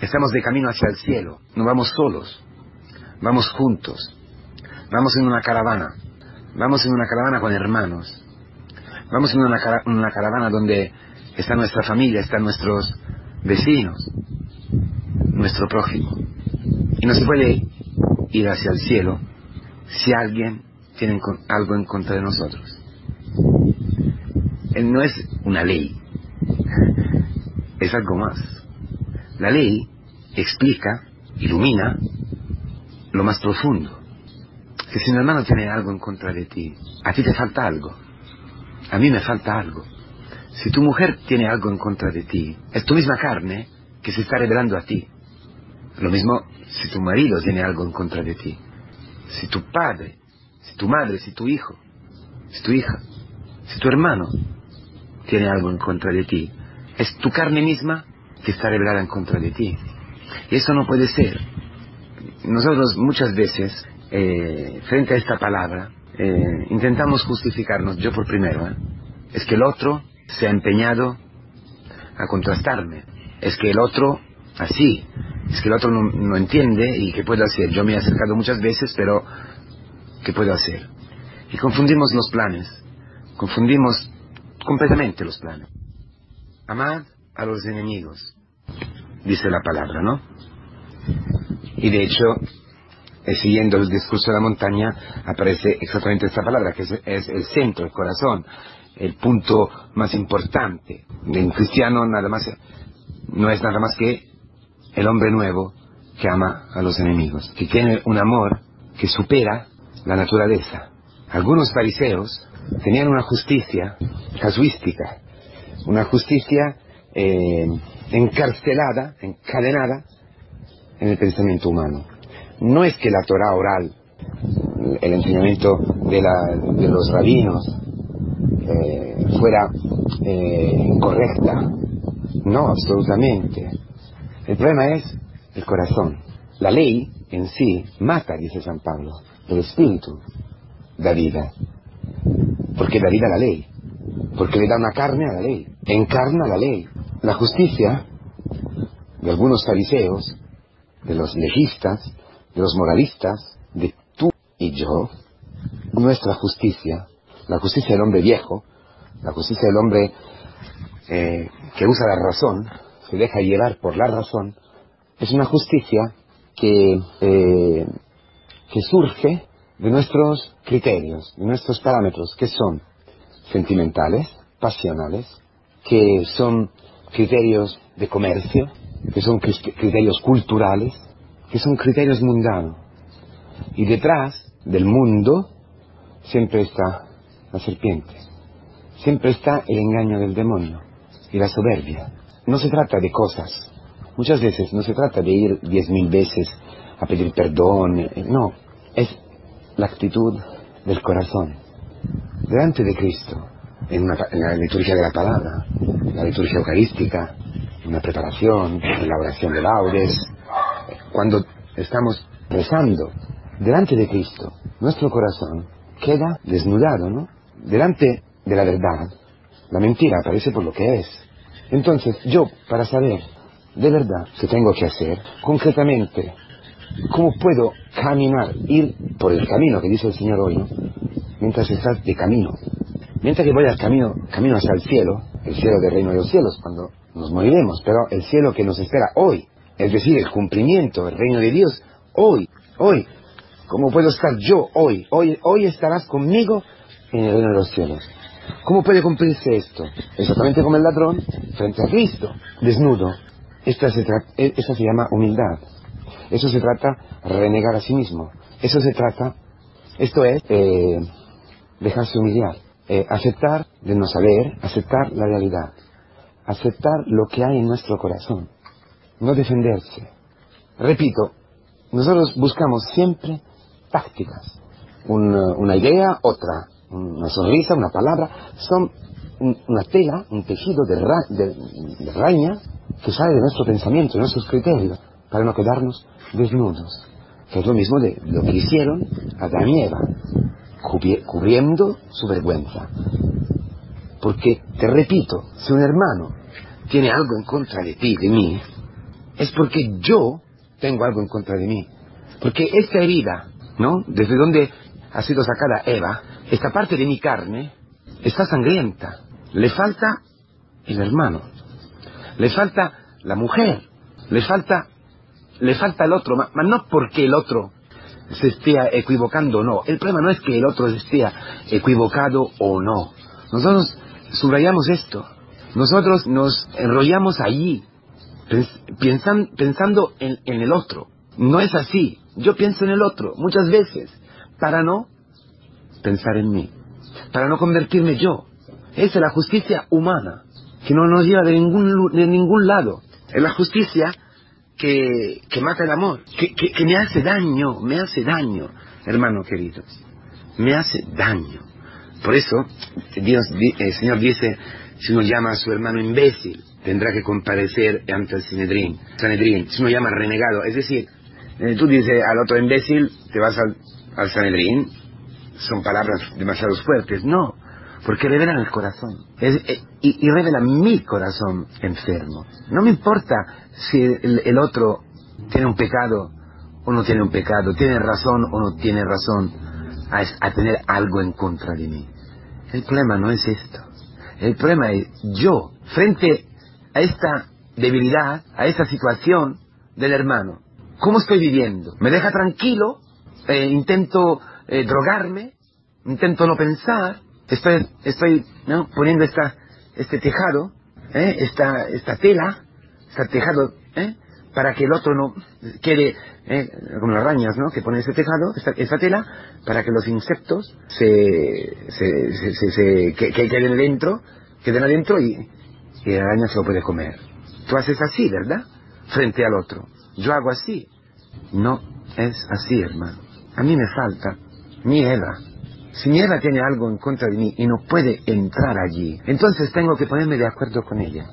Estamos de camino hacia el cielo, no vamos solos, vamos juntos, vamos en una caravana, vamos en una caravana con hermanos, vamos en una, caravana donde está nuestra familia, están nuestros vecinos, nuestro prójimo. Y no se puede ir hacia el cielo si alguien tiene algo en contra de nosotros. No es una ley, es algo más. La ley explica, ilumina lo más profundo. Que si un hermano tiene algo en contra de ti, a ti te falta algo. A mí me falta algo. Si tu mujer tiene algo en contra de ti, es tu misma carne que se está revelando a ti. Lo mismo si tu marido tiene algo en contra de ti. Si tu padre, si tu madre, si tu hijo, si tu hija, si tu hermano tiene algo en contra de ti, es tu carne misma que está revelada en contra de ti. Y eso no puede ser. Nosotros muchas veces, eh, frente a esta palabra, eh, intentamos justificarnos, yo por primero, ¿eh? es que el otro se ha empeñado a contrastarme, es que el otro, así, es que el otro no, no entiende y qué puedo hacer. Yo me he acercado muchas veces, pero ¿qué puedo hacer? Y confundimos los planes, confundimos completamente los planes. Amad a los enemigos, dice la palabra, ¿no? Y de hecho, eh, siguiendo el discurso de la montaña, aparece exactamente esta palabra, que es, el centro, el corazón, el punto más importante. De un cristiano nada más, no es nada más que el hombre nuevo que ama a los enemigos, que tiene un amor que supera la naturaleza. Algunos fariseos tenían una justicia casuística, una justicia eh, encarcelada, encadenada en el pensamiento humano. No es que la Torah oral, el enseñamiento de, los rabinos, eh, fuera eh, incorrecta. No, absolutamente. El problema es el corazón. La ley en sí mata, dice San Pablo. El espíritu da vida. Porque da vida a la ley. Porque le da una carne a la ley. Encarna la ley. La justicia de algunos fariseos, de los legistas, de los moralistas, de tú y yo, nuestra justicia, la justicia del hombre viejo, la justicia del hombre eh, que usa la razón, se deja llevar por la razón, es una justicia que, eh, que surge de nuestros criterios, de nuestros parámetros, que son sentimentales, pasionales, que son criterios de comercio, que son criterios culturales, que son criterios mundanos. Y detrás del mundo siempre está la serpiente, siempre está el engaño del demonio y la soberbia. No se trata de cosas, muchas veces no se trata de ir diez mil veces a pedir perdón, eh, no, es la actitud del corazón. Delante de Cristo, en, la liturgia de la palabra, la liturgia eucarística, una preparación, en la oración de laudes, cuando estamos rezando delante de Cristo, nuestro corazón queda desnudado, ¿no? Delante de la verdad, la mentira aparece por lo que es. Entonces, yo, para saber de verdad qué tengo que hacer, concretamente, cómo puedo caminar, ir por el camino que dice el Señor hoy, mientras estás de camino. Mientras que voy al camino, camino hacia el cielo, el cielo del reino de los cielos, cuando nos moriremos, pero el cielo que nos espera hoy, es decir, el cumplimiento del reino de Dios, hoy, hoy. ¿Cómo puedo estar yo hoy? Hoy, hoy estarás conmigo en el reino de los cielos. ¿Cómo puede cumplirse esto? Exactamente como el ladrón frente a Cristo, desnudo. Esta se, e, se llama humildad. Eso se trata renegar a sí mismo. Eso se trata, esto es eh, dejarse humillar, eh, aceptar de no saber, aceptar la realidad aceptar lo que hay en nuestro corazón, no defenderse. Repito, nosotros buscamos siempre tácticas, una, idea, otra, una sonrisa, una palabra, son una tela, un tejido de, de, raña que sale de nuestro pensamiento, de nuestros criterios, para no quedarnos desnudos, que es lo mismo de lo que hicieron Adán y Eva, cubriendo su vergüenza. Porque, te repito, si un hermano tiene algo en contra de ti, de mí, es porque yo tengo algo en contra de mí. Porque esta herida, ¿no? Desde donde ha sido sacada Eva, esta parte de mi carne está sangrienta. Le falta el hermano. Le falta la mujer. Le falta, le falta el otro. Mas no porque el otro se esté equivocando o no. El problema no es que el otro esté equivocado o no. Nosotros subrayamos esto. Nosotros nos enrollamos allí, pensando en, en el otro. No es así. Yo pienso en el otro muchas veces para no pensar en mí, para no convertirme yo. Esa es la justicia humana, que no nos lleva de ningún, de ningún lado. Es la justicia que, que mata el amor, que, que, me hace daño, me hace daño, hermano queridos, me hace daño. Por eso, Dios, el Señor dice, si uno llama a su hermano imbécil, tendrá que comparecer ante el Sanedrín. Sanedrín. Si uno llama renegado, es decir, eh, tú dices al otro imbécil, te vas al Sanedrín, son palabras demasiado fuertes. No, porque revelan el corazón. Eh, y, y, revelan mi corazón enfermo. No me importa si el, otro tiene un pecado o no tiene un pecado, tiene razón o no tiene razón a, a tener algo en contra de mí. El problema no es esto. El problema es yo, frente a esta debilidad, a esta situación del hermano, ¿cómo estoy viviendo? ¿Me deja tranquilo? Eh, ¿Intento eh, drogarme? ¿Intento no pensar? Estoy, estoy ¿no? poniendo esta, este tejado, ¿eh? esta, esta tela, este tejado, ¿eh? para que el otro no quede, ¿eh? como las arañas, ¿no? que ponen ese tejado, esta, esta, tela, para que los insectos se, se, se, se que, que, queden dentro, queden adentro y, y la araña se lo puede comer. Tú haces así, ¿verdad? Frente al otro. Yo hago así. No es así, hermano. A mí me falta mi Eva, si Eva tiene algo en contra de mí y no puede entrar allí, entonces tengo que ponerme de acuerdo con ella.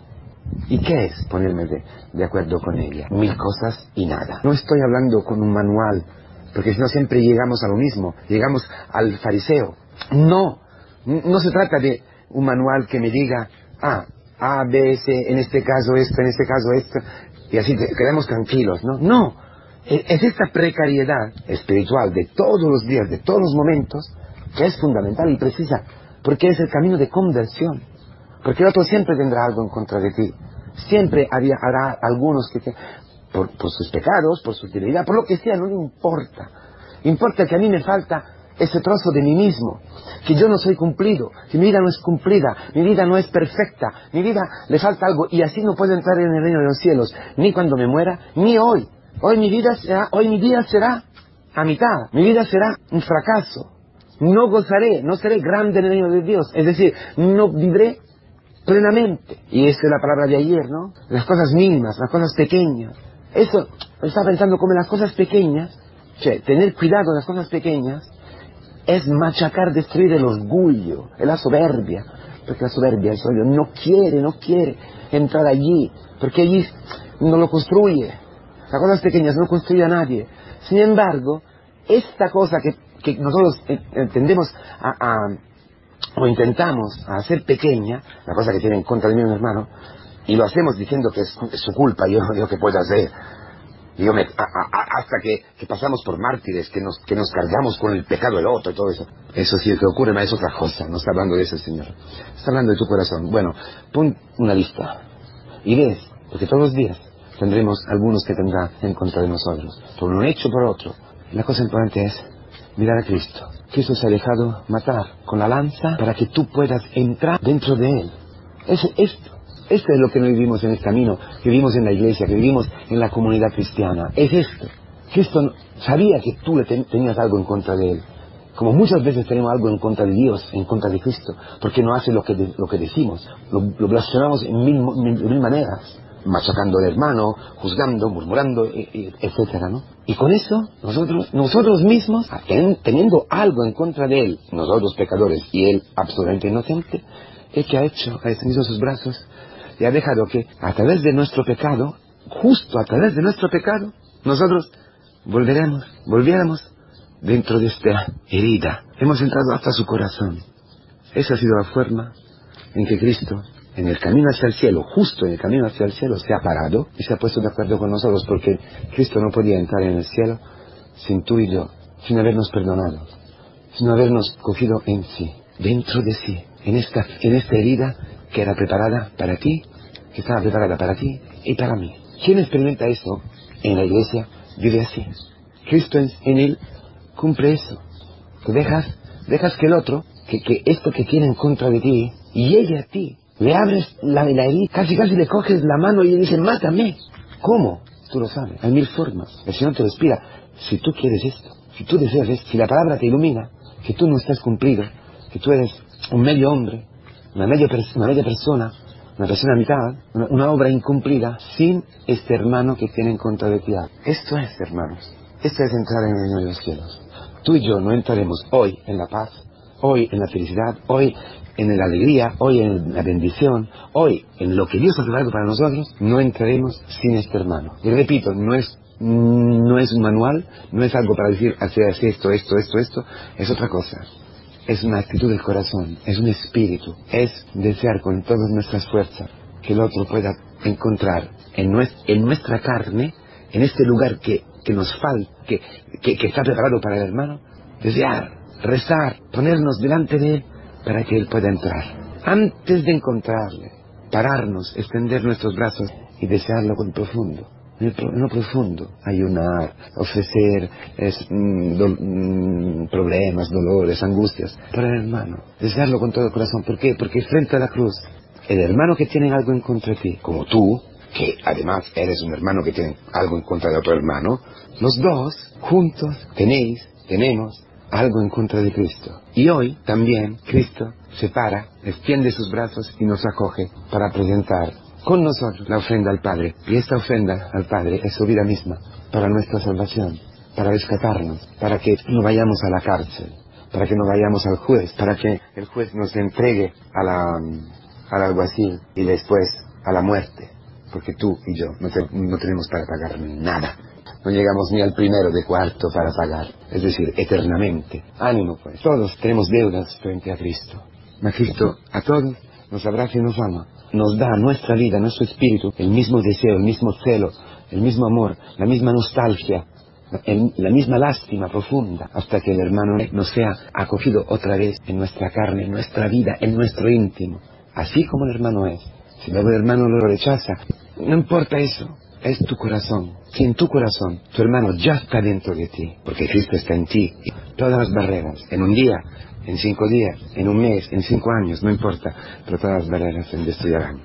¿Y qué es ponerme de, acuerdo con ella? Mil cosas y nada. No estoy hablando con un manual, porque si no siempre llegamos a lo mismo, llegamos al fariseo. No, no se trata de un manual que me diga, ah, A, B, C, en este caso esto, en este caso esto, y así quedamos tranquilos, ¿no? No, e, es esta precariedad espiritual de todos los días, de todos los momentos, que es fundamental y precisa, porque es el camino de conversión. Porque el otro siempre tendrá algo en contra de ti. Siempre había, habrá algunos que, por, sus pecados, por su debilidad, por lo que sea, no le importa. Importa que a mí me falta ese trozo de mí mismo, que yo no soy cumplido, que mi vida no es cumplida, mi vida no es perfecta, mi vida le falta algo y así no puedo entrar en el reino de los cielos, ni cuando me muera, ni hoy. Hoy mi vida será, hoy mi vida será a mitad, mi vida será un fracaso, no gozaré, no seré grande en el reino de Dios. Es decir, no vivré plenamente. Y esa es la palabra de ayer, ¿no? Las cosas mínimas, las cosas pequeñas. Eso, estaba pensando como las cosas pequeñas, che, tener cuidado de las cosas pequeñas, es machacar, destruir el orgullo, la soberbia. Porque la soberbia, el orgullo, no quiere, no quiere entrar allí, porque allí no lo construye. Las cosas pequeñas no construye a nadie. Sin embargo, esta cosa que que nosotros entendemos a, o intentamos hacer pequeña, la cosa que tiene en contra de mi hermano, y lo hacemos diciendo que es, su culpa, yo no digo que pueda hacer. hasta que, pasamos por mártires, que nos, que nos cargamos con el pecado del otro y todo eso. Eso sí que ocurre, es otra cosa, no está hablando de eso Señor. Está hablando de tu corazón. Bueno, pon una lista y ves, porque todos los días tendremos algunos que tendrán en contra de nosotros, por un hecho por otro. La cosa importante es mirar a Cristo. Cristo se ha dejado matar con la lanza para que tú puedas entrar dentro de Él. Es esto. Esto es lo que no vivimos en el camino, que vivimos en la iglesia, que vivimos en la comunidad cristiana. Es esto. Cristo sabía que tú le tenías algo en contra de Él. Como muchas veces tenemos algo en contra de Dios, en contra de Cristo, porque no hace lo que, lo que decimos. Lo, blasfemamos en mil maneras machacando al hermano, juzgando, murmurando, etcétera, ¿no? Y con eso, nosotros, nosotros mismos, teniendo algo en contra de él, nosotros pecadores, y él absolutamente inocente, ¿qué que ha hecho? Ha extendido sus brazos y ha dejado que, a través de nuestro pecado, justo a través de nuestro pecado, nosotros volveremos, volviéramos dentro de esta herida. Hemos entrado hasta su corazón. Esa ha sido la forma en que Cristo en el camino hacia el cielo, justo en el camino hacia el cielo, se ha parado y se ha puesto de acuerdo con nosotros porque Cristo no podía entrar en el cielo sin tú y yo, sin habernos perdonado, sin habernos cogido en sí, dentro de sí, en esta, en esta herida que era preparada para ti, que estaba preparada para ti y para mí. ¿Quién experimenta eso en la iglesia? Vive así. Cristo en, él cumple eso. Que dejas, dejas que el otro, que, que esto que tiene en contra de ti, llegue a ti. Le abres la, la herida, casi casi le coges la mano y le dices, mátame. ¿Cómo? Tú lo sabes. Hay mil formas. El Señor te explica. Si tú quieres esto, si tú deseas esto, si la palabra te ilumina, que tú no estás cumplido, que tú eres un medio hombre, una media, una media persona, una persona a mitad, una, una, obra incumplida, sin este hermano que tiene en contra de ti. Esto es, hermanos, esto es entrar en el reino de los cielos. Tú y yo no entraremos hoy en la paz, hoy en la felicidad, hoy en la alegría, hoy en la bendición, hoy en lo que Dios ha preparado para nosotros, no entraremos sin este hermano. Y repito, no es, no es un manual, no es algo para decir, hacer esto, esto, esto, esto, es otra cosa. Es una actitud del corazón, es un espíritu, es desear con todas nuestras fuerzas que el otro pueda encontrar en, nuestra, en nuestra carne, en este lugar que, que nos falta, que, que, que está preparado para el hermano, desear, rezar, ponernos delante de él para que Él pueda entrar. Antes de encontrarle, pararnos, extender nuestros brazos y desearlo con profundo. En lo profundo, ayunar, ofrecer mm, mm, problemas, dolores, angustias para el hermano. Desearlo con todo el corazón. ¿Por qué? Porque frente a la cruz, el hermano que tiene algo en contra de ti, como tú, que además eres un hermano que tiene algo en contra de otro hermano, los dos juntos tenéis, tenemos algo en contra de Cristo. Y hoy también Cristo se para, extiende sus brazos y nos acoge para presentar con nosotros la ofrenda al Padre. Y esta ofrenda al Padre es su vida misma, para nuestra salvación, para rescatarnos, para que no vayamos a la cárcel, para que no vayamos al juez, para que el juez nos entregue a la, al alguacil y después a la muerte. Porque tú y yo no, te, no tenemos para pagar nada no llegamos ni al primero de cuarto para pagar, es decir, eternamente. Ánimo pues, todos tenemos deudas frente a Cristo. Mas Cristo a todos nos abraza y nos ama, nos da nuestra vida, nuestro espíritu, el mismo deseo, el mismo celo, el mismo amor, la misma nostalgia, la misma lástima profunda, hasta que el hermano nos sea acogido otra vez en nuestra carne, en nuestra vida, en nuestro íntimo, así como el hermano es. Si luego el hermano lo rechaza, no importa eso, es tu corazón. Si en tu corazón tu hermano ya está dentro de ti, porque Cristo está en ti, todas las barreras, en un día, en cinco días, en un mes, en cinco años, no importa, pero todas las barreras se destruirán.